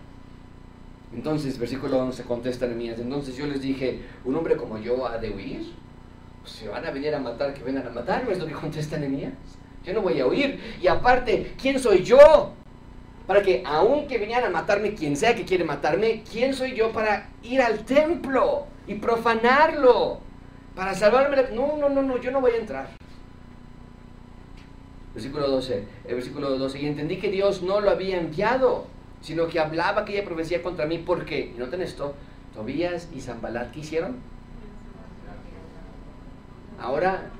Entonces, versículo 11 contesta Nehemías, entonces yo les dije, ¿un hombre como yo ha de huir? Pues si van a venir a matar, que vengan a matar, ¿no es lo que contesta Nehemías? Yo no voy a huir. Y aparte, ¿quién soy yo? Para que, aunque vinieran a matarme, quien sea que quiere matarme, ¿quién soy yo para ir al templo? Y profanarlo para salvarme. No, no, no, no, yo no voy a entrar. Versículo 12, el versículo 12, y entendí que Dios no lo había enviado, sino que hablaba aquella profecía contra mí, porque, noten esto, Tobías y Zambalat, ¿qué hicieron? Ahora,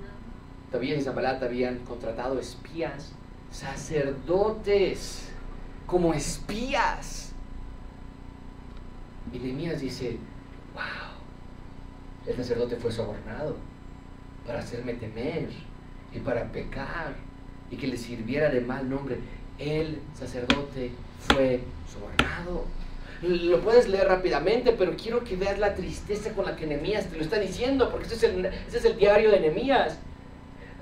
Tobías y Zambalat habían contratado espías, sacerdotes, como espías. Y Nehemías dice, wow, el sacerdote fue sobornado para hacerme temer y para pecar y que le sirviera de mal nombre. El sacerdote fue sobornado. Lo puedes leer rápidamente, pero quiero que veas la tristeza con la que Nehemías te lo está diciendo, porque este es el, es el diario de Nehemías.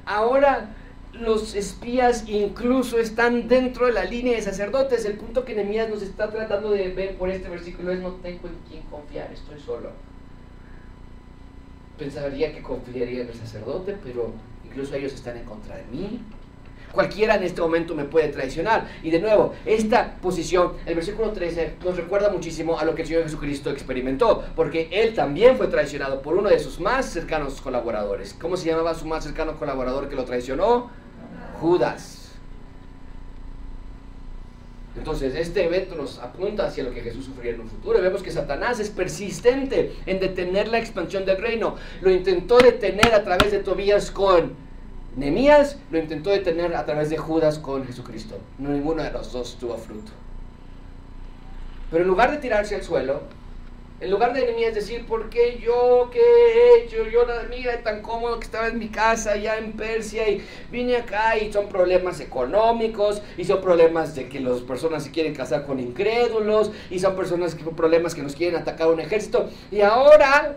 Ahora los espías incluso están dentro de la línea de sacerdotes. El punto que Nehemías nos está tratando de ver por este versículo es no tengo en quién confiar, estoy solo pensaría que confiaría en el sacerdote, pero incluso ellos están en contra de mí. Cualquiera en este momento me puede traicionar. Y de nuevo, esta posición, el versículo 13, nos recuerda muchísimo a lo que el Señor Jesucristo experimentó, porque Él también fue traicionado por uno de sus más cercanos colaboradores. ¿Cómo se llamaba su más cercano colaborador que lo traicionó? Judas. Entonces, este evento nos apunta hacia lo que Jesús sufriría en un futuro. Vemos que Satanás es persistente en detener la expansión del reino. Lo intentó detener a través de Tobías con Nemías, lo intentó detener a través de Judas con Jesucristo. No ninguno de los dos tuvo fruto. Pero en lugar de tirarse al suelo, en lugar de es decir, ¿por qué yo? ¿Qué he hecho? Yo, mira, tan cómodo que estaba en mi casa ya en Persia y vine acá y son problemas económicos y son problemas de que las personas se quieren casar con incrédulos y son personas que problemas que nos quieren atacar un ejército. Y ahora,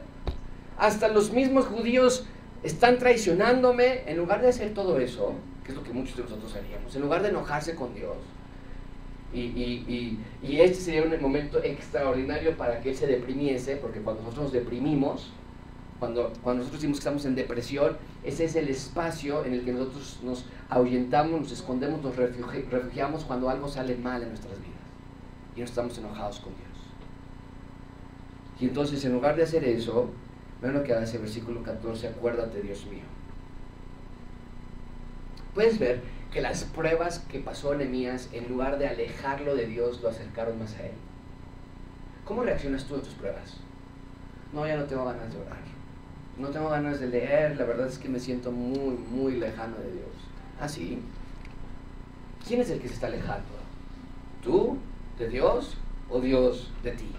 hasta los mismos judíos están traicionándome. En lugar de hacer todo eso, que es lo que muchos de nosotros haríamos, en lugar de enojarse con Dios, y, este sería un momento extraordinario para que él se deprimiese, porque cuando nosotros nos deprimimos, cuando, cuando nosotros decimos que estamos en depresión, ese es el espacio en el que nosotros nos ahuyentamos, nos escondemos, nos refugiamos cuando algo sale mal en nuestras vidas y no estamos enojados con Dios. Y entonces, en lugar de hacer eso, vean lo que hace el versículo 14, acuérdate, Dios mío. puedes ver que las pruebas que pasó Nehemías, en lugar de alejarlo de Dios, lo acercaron más a Él. ¿Cómo reaccionas tú a tus pruebas? No, ya no tengo ganas de orar. No tengo ganas de leer. La verdad es que me siento muy, muy lejano de Dios. ¿Ah, sí? ¿Quién es el que se está alejando? ¿Tú de Dios o Dios de ti?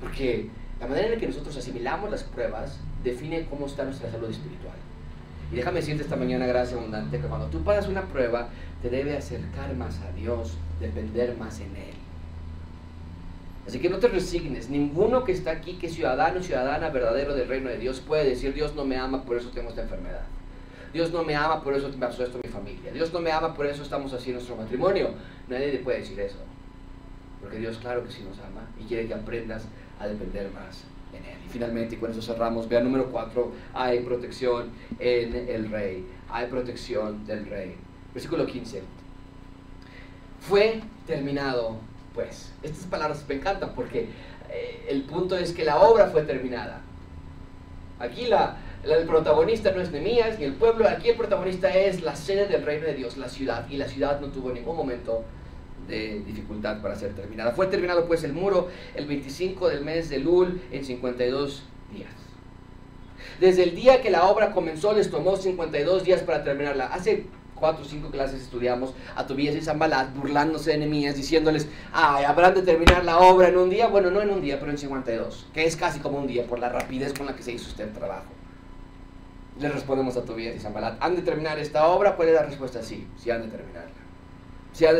Porque la manera en la que nosotros asimilamos las pruebas define cómo está nuestra salud espiritual. Y déjame decirte esta mañana, gracia abundante, que cuando tú pasas una prueba, te debe acercar más a Dios, depender más en Él. Así que no te resignes. Ninguno que está aquí, que es ciudadano ciudadana verdadero del reino de Dios, puede decir, Dios no me ama, por eso tengo esta enfermedad. Dios no me ama, por eso me pasó esto mi familia. Dios no me ama, por eso estamos así en nuestro matrimonio. Nadie puede decir eso. Porque Dios claro que sí nos ama y quiere que aprendas a depender más en. Y finalmente, y con eso cerramos, vea número 4, hay protección en el rey. Hay protección del rey. Versículo 15. Fue terminado pues. Estas palabras me encantan porque eh, el punto es que la obra fue terminada. Aquí la, el protagonista no es Nemías ni el pueblo, aquí el protagonista es la sede del reino de Dios, la ciudad, y la ciudad no tuvo ningún momento de dificultad para ser terminada. Fue terminado pues el muro el 25 del mes de Lul en 52 días. Desde el día que la obra comenzó les tomó 52 días para terminarla. Hace cuatro o cinco clases estudiamos a Tobías y Zambalat burlándose de enemías, diciéndoles, ay, habrán de terminar la obra en un día. Bueno, no en un día, pero en 52, que es casi como un día por la rapidez con la que se hizo el trabajo. Le respondemos a Tobías y Zambalat, ¿han de terminar esta obra? ¿Cuál es la respuesta? Sí, sí han de terminarla se ha.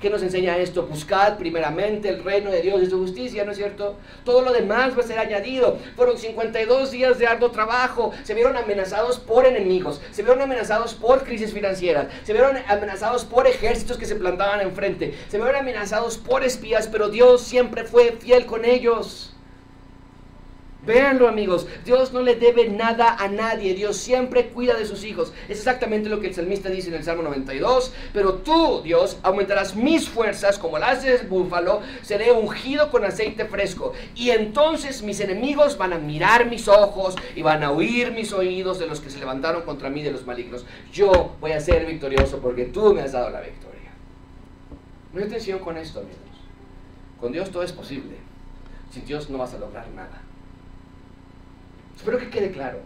¿Qué nos enseña esto? Buscad primeramente el reino de Dios y su justicia, ¿no es cierto? Todo lo demás va a ser añadido. Fueron 52 días de arduo trabajo. Se vieron amenazados por enemigos, se vieron amenazados por crisis financieras, se vieron amenazados por ejércitos que se plantaban enfrente, se vieron amenazados por espías, pero Dios siempre fue fiel con ellos. Véanlo amigos, Dios no le debe nada a nadie, Dios siempre cuida de sus hijos. Es exactamente lo que el salmista dice en el Salmo 92, pero tú, Dios, aumentarás mis fuerzas como las del búfalo, seré ungido con aceite fresco. Y entonces mis enemigos van a mirar mis ojos y van a oír mis oídos de los que se levantaron contra mí de los malignos. Yo voy a ser victorioso porque tú me has dado la victoria. Muy atención con esto, amigos. Con Dios todo es posible. Sin Dios no vas a lograr nada. Espero que quede claro.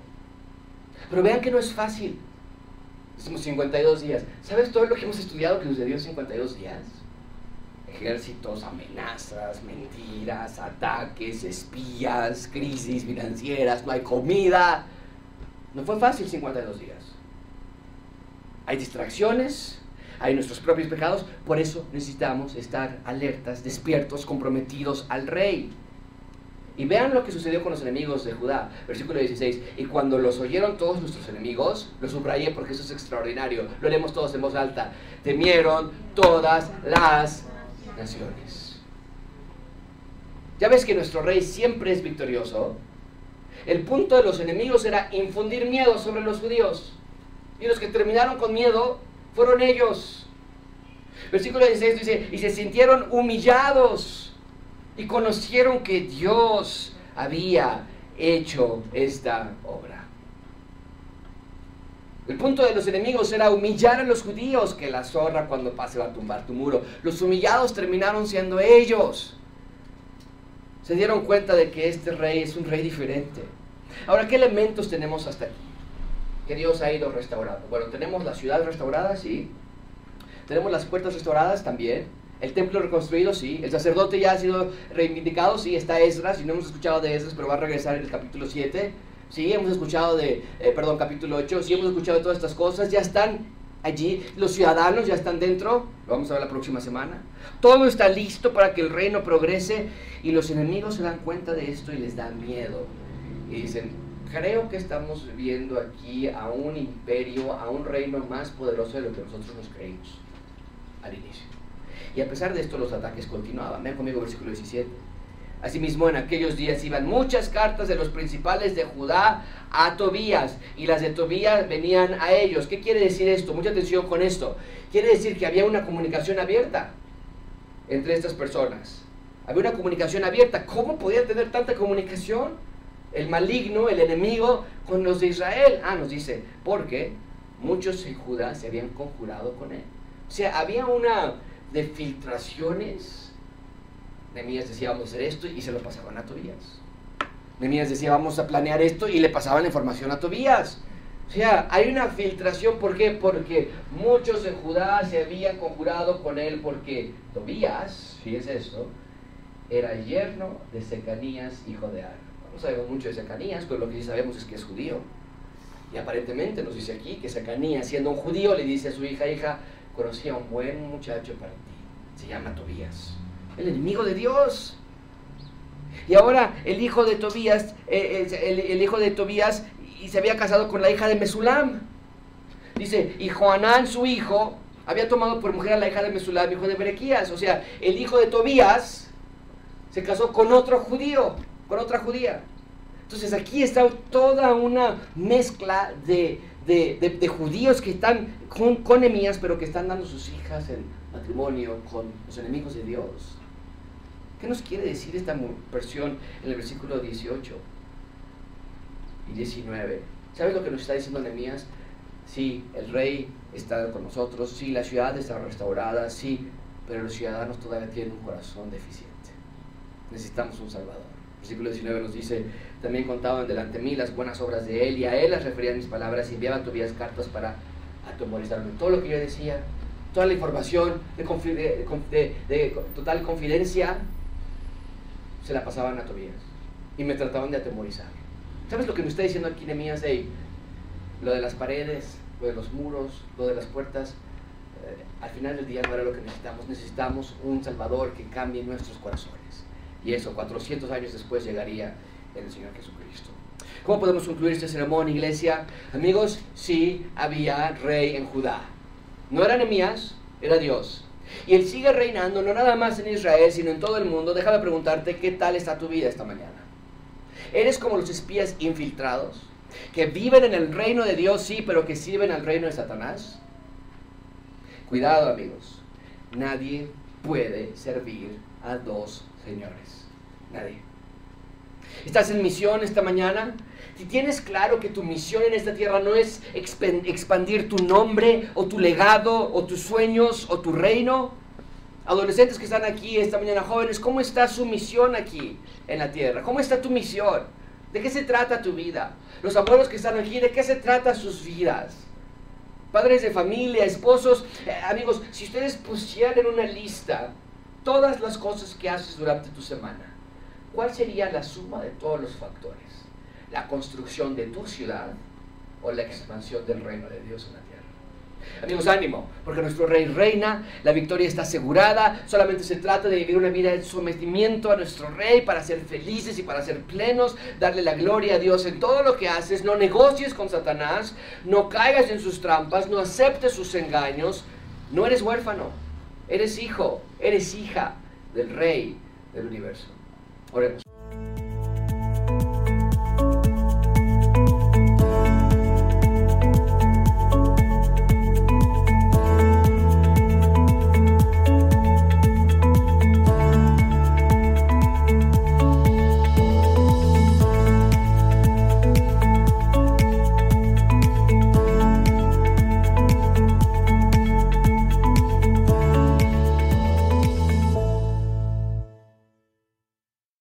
Pero vean que no es fácil. Decimos 52 días. ¿Sabes todo lo que hemos estudiado que sucedió en 52 días? Ejércitos, amenazas, mentiras, ataques, espías, crisis financieras, no hay comida. No fue fácil 52 días. Hay distracciones, hay nuestros propios pecados, por eso necesitamos estar alertas, despiertos, comprometidos al rey. Y vean lo que sucedió con los enemigos de Judá. Versículo 16. Y cuando los oyeron todos nuestros enemigos, lo subrayé porque eso es extraordinario, lo leemos todos en voz alta, temieron todas las naciones. Ya ves que nuestro rey siempre es victorioso. El punto de los enemigos era infundir miedo sobre los judíos. Y los que terminaron con miedo fueron ellos. Versículo 16 dice, y se sintieron humillados y conocieron que Dios había hecho esta obra. El punto de los enemigos era humillar a los judíos, que la zorra cuando pase va a tumbar tu muro. Los humillados terminaron siendo ellos. Se dieron cuenta de que este rey es un rey diferente. Ahora, ¿qué elementos tenemos hasta aquí? Que Dios ha ido restaurando. Bueno, tenemos la ciudad restaurada, sí. Tenemos las puertas restauradas también. El templo reconstruido, sí. El sacerdote ya ha sido reivindicado, sí. Está Esdras, y no hemos escuchado de Esdras, pero va a regresar en el capítulo 7. Sí, hemos escuchado de, eh, perdón, capítulo 8. Sí, hemos escuchado de todas estas cosas. Ya están allí. Los ciudadanos ya están dentro. Lo vamos a ver la próxima semana. Todo está listo para que el reino progrese. Y los enemigos se dan cuenta de esto y les da miedo. Y dicen, creo que estamos viendo aquí a un imperio, a un reino más poderoso de lo que nosotros nos creímos al inicio. Y a pesar de esto los ataques continuaban. Vean conmigo versículo 17. Asimismo, en aquellos días iban muchas cartas de los principales de Judá a Tobías y las de Tobías venían a ellos. ¿Qué quiere decir esto? Mucha atención con esto. Quiere decir que había una comunicación abierta entre estas personas. Había una comunicación abierta. ¿Cómo podía tener tanta comunicación? El maligno, el enemigo, con los de Israel. Ah, nos dice, porque muchos en Judá se habían conjurado con él. O sea, había una de filtraciones. Nemías decía, vamos a hacer esto y se lo pasaban a Tobías. Nemías decía, vamos a planear esto y le pasaban la información a Tobías. O sea, hay una filtración, ¿por qué? Porque muchos en Judá se habían conjurado con él porque Tobías, fíjense esto, era yerno de Secanías, hijo de Ar. No sabemos mucho de Secanías, pero lo que sí sabemos es que es judío. Y aparentemente nos dice aquí que Secanías, siendo un judío, le dice a su hija, hija, conocí a un buen muchacho para ti, se llama Tobías, el enemigo de Dios. Y ahora el hijo de Tobías, eh, el, hijo de Tobías, y se había casado con la hija de Mesulam. Dice, y Joanán, su hijo, había tomado por mujer a la hija de Mesulam, hijo de Berequías. O sea, el hijo de Tobías se casó con otro judío, con otra judía. Entonces aquí está toda una mezcla de, judíos que están con, con pero que están dando sus hijas en matrimonio con los enemigos de Dios. ¿Qué nos quiere decir esta versión en el versículo 18 y 19? ¿Sabes lo que nos está diciendo Nehemías? Sí, el rey está con nosotros, sí, la ciudad está restaurada, sí, pero los ciudadanos todavía tienen un corazón deficiente. Necesitamos un Salvador. Versículo 19 nos dice, también contaban delante de mí las buenas obras de él y a él las referían mis palabras y enviaban todavía cartas para atemorizarme. Todo lo que yo decía, toda la información de, total confidencia, se la pasaban a Tobías y me trataban de atemorizar. ¿Sabes lo que me está diciendo aquí Nemías? Hey, lo de las paredes, lo de los muros, lo de las puertas, eh, al final del día no era lo que necesitamos. Necesitamos un Salvador que cambie nuestros corazones. Y eso, 400 años después, llegaría el Señor Jesucristo. ¿Cómo podemos concluir esta ceremonia, iglesia? Amigos, sí había rey en Judá. No era Nemías, era Dios. Y Él sigue reinando no nada más en Israel, sino en todo el mundo. Déjame preguntarte qué tal está tu vida esta mañana. ¿Eres como los espías infiltrados? Que viven en el reino de Dios, sí, pero que sirven al reino de Satanás. Cuidado, amigos. Nadie puede servir a dos señores. Nadie. ¿Estás en misión esta mañana? Si tienes claro que tu misión en esta tierra no es expandir tu nombre o tu legado o tus sueños o tu reino, adolescentes que están aquí esta mañana, jóvenes, ¿cómo está su misión aquí en la tierra? ¿Cómo está tu misión? ¿De qué se trata tu vida? Los abuelos que están aquí, ¿de qué se trata sus vidas? Padres de familia, esposos, eh, amigos, si ustedes pusieran una lista todas las cosas que haces durante tu semana, ¿cuál sería la suma de todos los factores? ¿La construcción de tu ciudad o la expansión del reino de Dios en la tierra? Amigos, ánimo, porque nuestro rey reina, la victoria está asegurada, solamente se trata de vivir una vida de sometimiento a nuestro rey para ser felices y para ser plenos, darle la gloria a Dios en todo lo que haces, no negocies con Satanás, no caigas en sus trampas, no aceptes sus engaños, no eres huérfano, eres hijo, eres hija del rey del universo. Oremos.